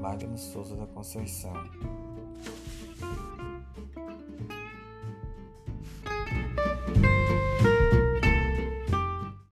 Magno Souza da Conceição.